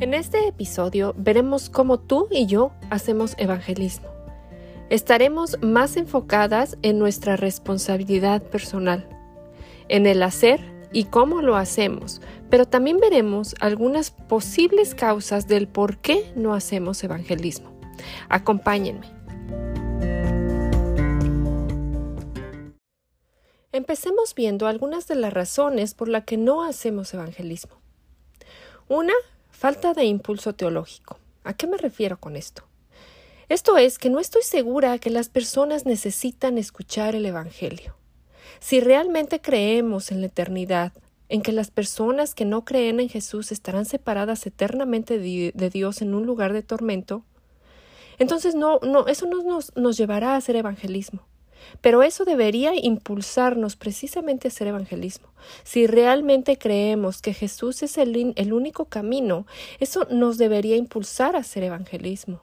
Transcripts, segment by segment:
En este episodio veremos cómo tú y yo hacemos evangelismo. Estaremos más enfocadas en nuestra responsabilidad personal, en el hacer y cómo lo hacemos, pero también veremos algunas posibles causas del por qué no hacemos evangelismo. Acompáñenme. Empecemos viendo algunas de las razones por las que no hacemos evangelismo. Una, falta de impulso teológico. ¿A qué me refiero con esto? Esto es que no estoy segura que las personas necesitan escuchar el Evangelio. Si realmente creemos en la eternidad, en que las personas que no creen en Jesús estarán separadas eternamente de Dios en un lugar de tormento, entonces no, no, eso no nos, nos llevará a hacer evangelismo. Pero eso debería impulsarnos precisamente a hacer evangelismo. Si realmente creemos que Jesús es el, único camino, eso nos debería impulsar a hacer evangelismo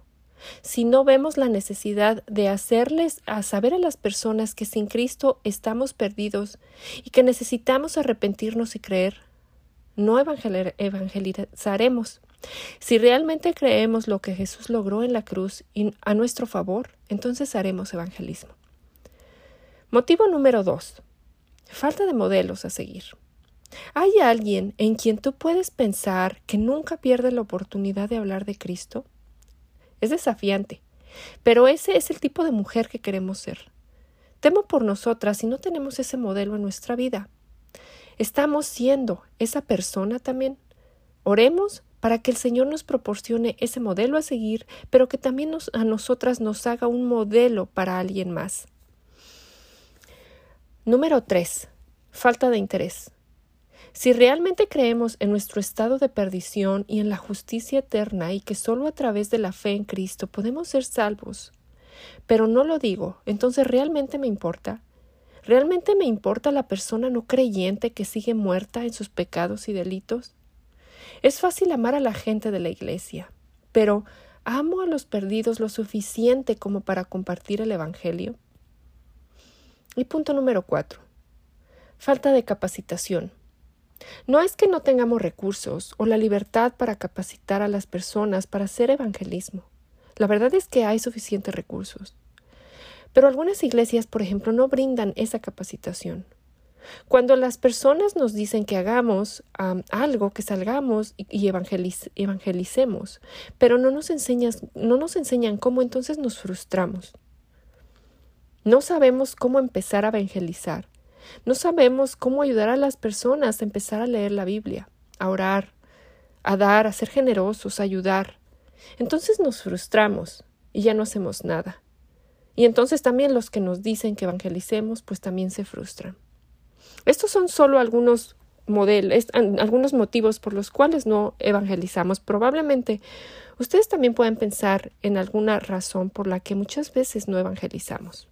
si no vemos la necesidad de hacerles a saber a las personas que sin Cristo estamos perdidos y que necesitamos arrepentirnos y creer, no evangelizaremos. Si realmente creemos lo que Jesús logró en la cruz y a nuestro favor, entonces haremos evangelismo. Motivo número dos. Falta de modelos a seguir. ¿Hay alguien en quien tú puedes pensar que nunca pierde la oportunidad de hablar de Cristo? Es desafiante, pero ese es el tipo de mujer que queremos ser. Temo por nosotras si no tenemos ese modelo en nuestra vida. ¿Estamos siendo esa persona también? Oremos para que el Señor nos proporcione ese modelo a seguir, pero que también a nosotras nos haga un modelo para alguien más. Número 3. Falta de interés. Si realmente creemos en nuestro estado de perdición y en la justicia eterna y que solo a través de la fe en Cristo podemos ser salvos, pero no lo digo, entonces realmente me importa. ¿Realmente me importa la persona no creyente que sigue muerta en sus pecados y delitos? Es fácil amar a la gente de la Iglesia, pero ¿amo a los perdidos lo suficiente como para compartir el Evangelio? Y punto número cuatro. Falta de capacitación. No es que no tengamos recursos o la libertad para capacitar a las personas para hacer evangelismo. La verdad es que hay suficientes recursos. Pero algunas iglesias, por ejemplo, no brindan esa capacitación. Cuando las personas nos dicen que hagamos algo, que salgamos y, evangelicemos, pero no nos, no nos enseñan cómo, entonces nos frustramos. No sabemos cómo empezar a evangelizar. No sabemos cómo ayudar a las personas a empezar a leer la Biblia, a orar, a dar, a ser generosos, a ayudar. Entonces nos frustramos y ya no hacemos nada. Y entonces también los que nos dicen que evangelicemos, pues también se frustran. Estos son solo algunos modelos, algunos motivos por los cuales no evangelizamos. Probablemente ustedes también pueden pensar en alguna razón por la que muchas veces no evangelizamos.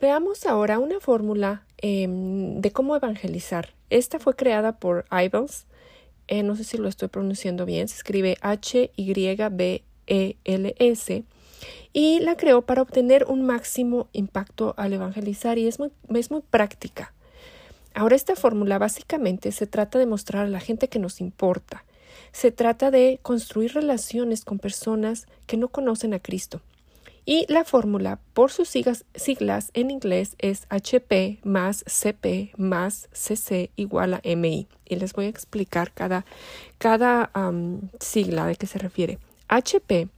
Veamos ahora una fórmula em, de cómo evangelizar. Esta fue creada por Ivels. Eh, no sé si lo estoy pronunciando bien. Se escribe H-Y-B-E-L-S. Y la creó para obtener un máximo impacto al evangelizar y es muy, es muy práctica. Ahora esta fórmula básicamente se trata de mostrar a la gente que nos importa. Se trata de construir relaciones con personas que no conocen a Cristo. Y la fórmula por sus siglas, en inglés es HP más CP más CC igual a MI. Y les voy a explicar cada, cada sigla de qué se refiere. HP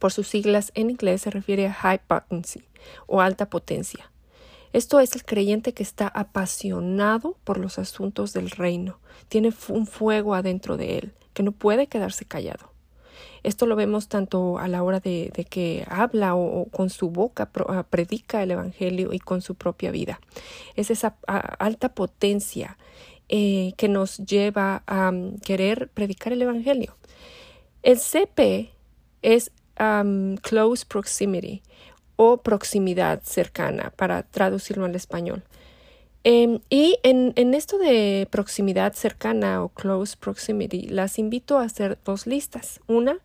por sus siglas en inglés se refiere a high potency o alta potencia. Esto es el creyente que está apasionado por los asuntos del reino, tiene un fuego adentro de él, que no puede quedarse callado. Esto lo vemos tanto a la hora de, que habla o, con su boca ah, predica el Evangelio y con su propia vida. Es esa alta potencia eh, que nos lleva a mm, querer predicar el Evangelio. El CP es close proximity o proximidad cercana, para traducirlo al español. Em, y en, en, esto de proximidad cercana o close proximity, las invito a hacer dos listas. Una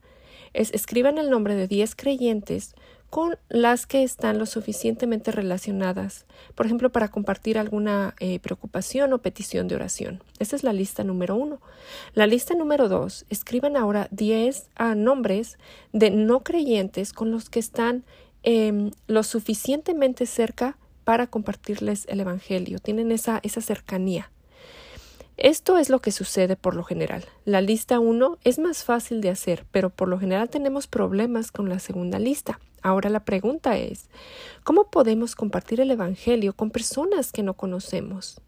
es escriban el nombre de 10 creyentes con las que están lo suficientemente relacionadas, por ejemplo, para compartir alguna eh, preocupación o petición de oración. Esa es la lista número uno. La lista número dos, escriban ahora 10 ah, nombres de no creyentes con los que están em, lo suficientemente cerca para compartirles el Evangelio, tienen esa, esa cercanía. Esto es lo que sucede por lo general. La lista 1 es más fácil de hacer, pero por lo general tenemos problemas con la segunda lista. Ahora la pregunta es, ¿cómo podemos compartir el Evangelio con personas que no conocemos?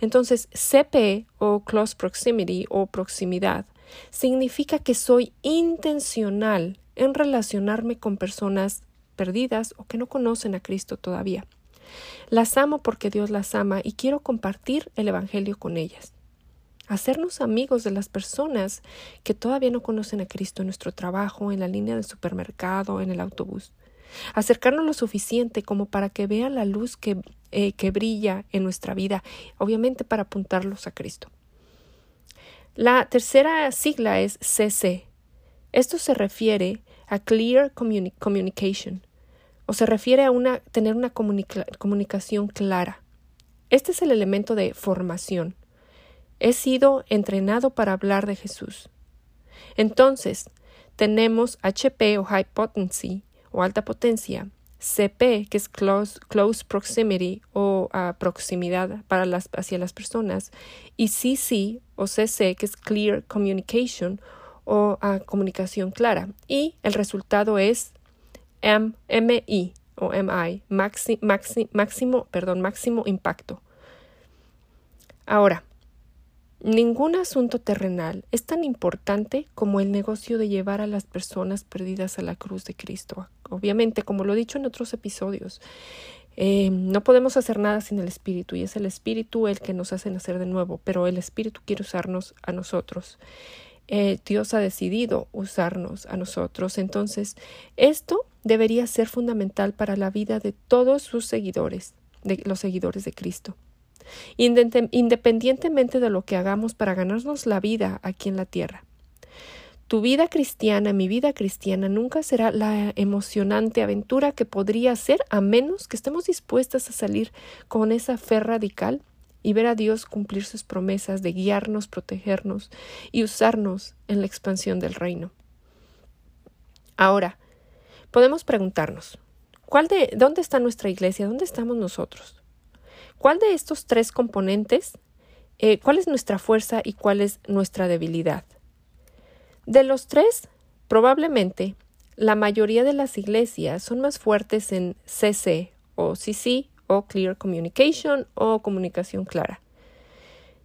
Entonces, CP o Close Proximity o proximidad significa que soy intencional en relacionarme con personas perdidas o que no conocen a Cristo todavía. Las amo porque Dios las ama y quiero compartir el Evangelio con ellas hacernos amigos de las personas que todavía no conocen a Cristo en nuestro trabajo, en la línea del supermercado, en el autobús. Acercarnos lo suficiente como para que vean la luz que, eh, que brilla en nuestra vida, obviamente para apuntarlos a Cristo. La tercera sigla es CC. Esto se refiere a Clear Communication, o se refiere a una, tener una comunicación clara. Este es el elemento de formación. He sido entrenado para hablar de Jesús. Entonces, tenemos HP o High Potency o alta potencia, CP, que es close, proximity o ah, proximidad para las, hacia las personas, y CC o CC, que es clear communication o ah, comunicación clara. Y el resultado es M, MI o MI, máximo, perdón, máximo impacto. Ahora, Ningún asunto terrenal es tan importante como el negocio de llevar a las personas perdidas a la cruz de Cristo. Obviamente, como lo he dicho en otros episodios, eh, no podemos hacer nada sin el Espíritu y es el Espíritu el que nos hace nacer de nuevo, pero el Espíritu quiere usarnos a nosotros. Eh, Dios ha decidido usarnos a nosotros. Entonces, esto debería ser fundamental para la vida de todos sus seguidores, de los seguidores de Cristo independientemente de lo que hagamos para ganarnos la vida aquí en la tierra. Tu vida cristiana, mi vida cristiana, nunca será la emocionante aventura que podría ser a menos que estemos dispuestas a salir con esa fe radical y ver a Dios cumplir sus promesas de guiarnos, protegernos y usarnos en la expansión del reino. Ahora, podemos preguntarnos, ¿cuál de, ¿dónde está nuestra iglesia? ¿Dónde estamos nosotros? ¿Cuál de estos tres componentes, eh, cuál es nuestra fuerza y cuál es nuestra debilidad? De los tres, probablemente la mayoría de las iglesias son más fuertes en CC o CC o Clear Communication o comunicación clara.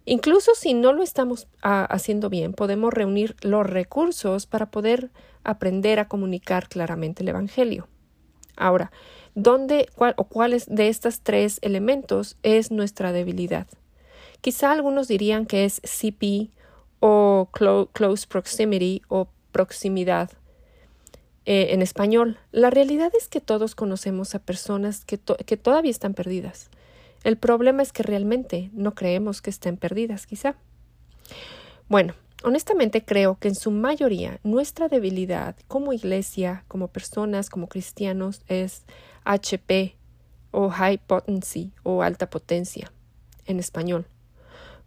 Incluso si no lo estamos ah, haciendo bien, podemos reunir los recursos para poder aprender a comunicar claramente el Evangelio. Ahora, ¿Dónde cuál, o cuáles de estos tres elementos es nuestra debilidad? Quizá algunos dirían que es CP o close proximity o proximidad. Eh, en español, la realidad es que todos conocemos a personas que, que todavía están perdidas. El problema es que realmente no creemos que estén perdidas, quizá. Bueno, honestamente creo que en su mayoría nuestra debilidad como iglesia, como personas, como cristianos, es HP o High Potency o alta potencia en español.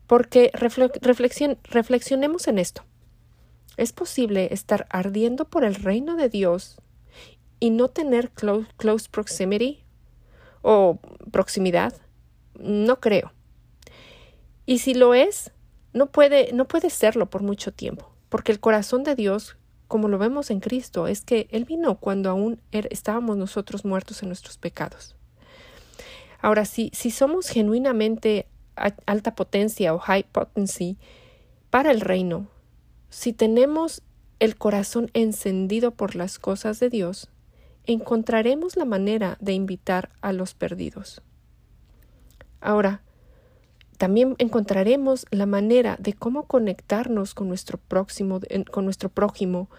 Porque reflexionemos en esto. ¿Es posible estar ardiendo por el reino de Dios y no tener close proximity o proximidad? No creo. Y si lo es, no puede, no puede serlo por mucho tiempo, porque el corazón de Dios como lo vemos en Cristo, es que Él vino cuando aún er, estábamos nosotros muertos en nuestros pecados. Ahora, si, si somos genuinamente alta potencia o high potency para el reino, si tenemos el corazón encendido por las cosas de Dios, encontraremos la manera de invitar a los perdidos. Ahora, también encontraremos la manera de cómo conectarnos con nuestro próximo, con nuestro prójimo,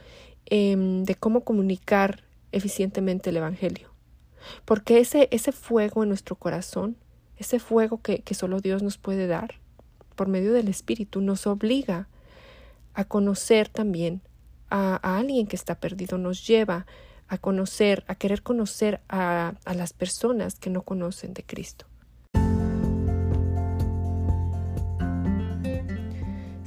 em, de cómo comunicar eficientemente el Evangelio. Porque ese, ese fuego en nuestro corazón, ese fuego que, que solo Dios nos puede dar, por medio del Espíritu, nos obliga a conocer también a, a alguien que está perdido, nos lleva a conocer, a querer conocer a, a las personas que no conocen de Cristo.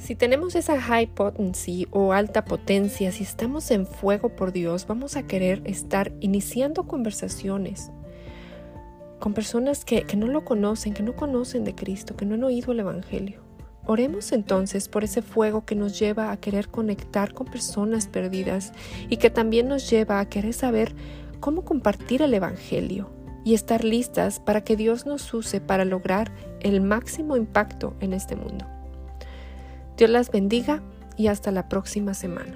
Si tenemos esa high potency o alta potencia, si estamos en fuego por Dios, vamos a querer estar iniciando conversaciones con personas que, que, no lo conocen, que no conocen de Cristo, que no han oído el Evangelio. Oremos entonces por ese fuego que nos lleva a querer conectar con personas perdidas y que también nos lleva a querer saber cómo compartir el Evangelio y estar listas para que Dios nos use para lograr el máximo impacto en este mundo. Dios las bendiga y hasta la próxima semana.